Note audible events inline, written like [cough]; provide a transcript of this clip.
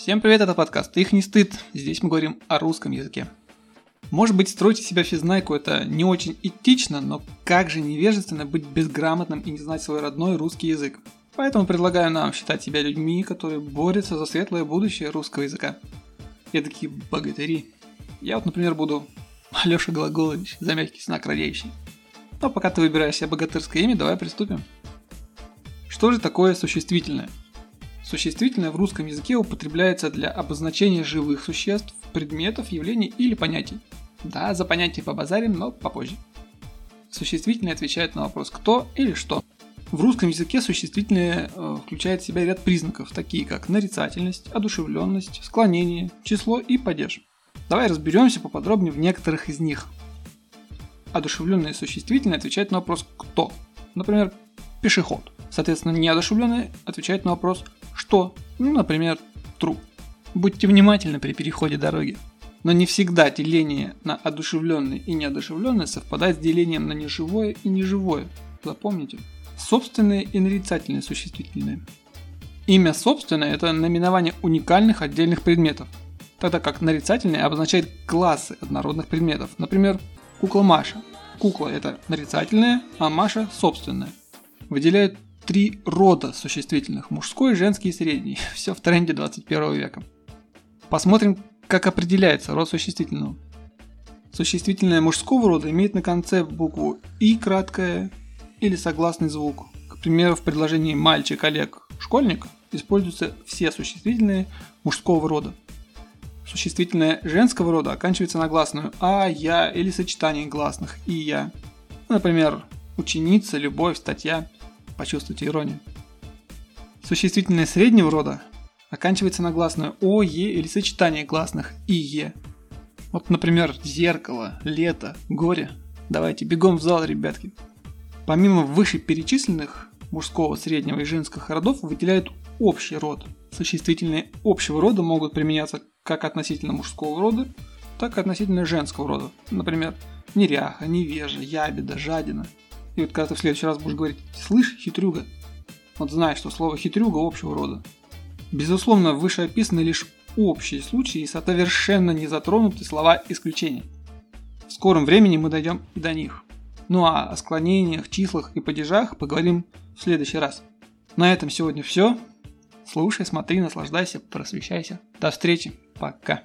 Всем привет, это подкаст «Их не стыд». Здесь мы говорим о русском языке. Может быть, строить из себя физнайку это не очень этично, но как же невежественно быть безграмотным и не знать свой родной русский язык. Поэтому предлагаю нам считать себя людьми, которые борются за светлое будущее русского языка. Я такие богатыри. Я вот, например, буду [laughs] Алёша Глаголович, за мягкий знак радеющий. Но пока ты выбираешь себе богатырское имя, давай приступим. Что же такое существительное? Существительное в русском языке употребляется для обозначения живых существ, предметов, явлений или понятий. Да, за понятие побазарим, но попозже. Существительное отвечает на вопрос «кто» или «что». В русском языке существительное э, включает в себя ряд признаков, такие как нарицательность, одушевленность, склонение, число и падеж. Давай разберемся поподробнее в некоторых из них. Одушевленное существительное отвечает на вопрос «кто?». Например, пешеход. Соответственно, неодушевленное отвечает на вопрос что? Ну, например, труп. Будьте внимательны при переходе дороги. Но не всегда деление на одушевленное и неодушевленное совпадает с делением на неживое и неживое. Запомните. Собственные и нарицательные существительные. Имя собственное – это наименование уникальных отдельных предметов, тогда как нарицательное обозначает классы однородных предметов. Например, кукла Маша. Кукла – это нарицательное, а Маша – собственное. Выделяют три рода существительных – мужской, женский и средний. [laughs] Все в тренде 21 века. Посмотрим, как определяется род существительного. Существительное мужского рода имеет на конце букву «и» краткое или согласный звук. К примеру, в предложении «мальчик, Олег, школьник» используются все существительные мужского рода. Существительное женского рода оканчивается на гласную «а», «я» или сочетание гласных «и», «я». Например, ученица, любовь, статья – Почувствуйте иронию. Существительное среднего рода оканчивается на гласную О, Е или сочетание гласных И, Е. Вот, например, зеркало, лето, горе. Давайте бегом в зал, ребятки. Помимо вышеперечисленных мужского, среднего и женских родов выделяют общий род. Существительные общего рода могут применяться как относительно мужского рода, так и относительно женского рода. Например, неряха, невежа, ябеда, жадина – и вот когда ты в следующий раз будешь говорить «слышь, хитрюга», вот знай, что слово «хитрюга» общего рода. Безусловно, выше описаны лишь общие случаи и совершенно не затронуты слова исключения. В скором времени мы дойдем и до них. Ну а о склонениях, числах и падежах поговорим в следующий раз. На этом сегодня все. Слушай, смотри, наслаждайся, просвещайся. До встречи. Пока.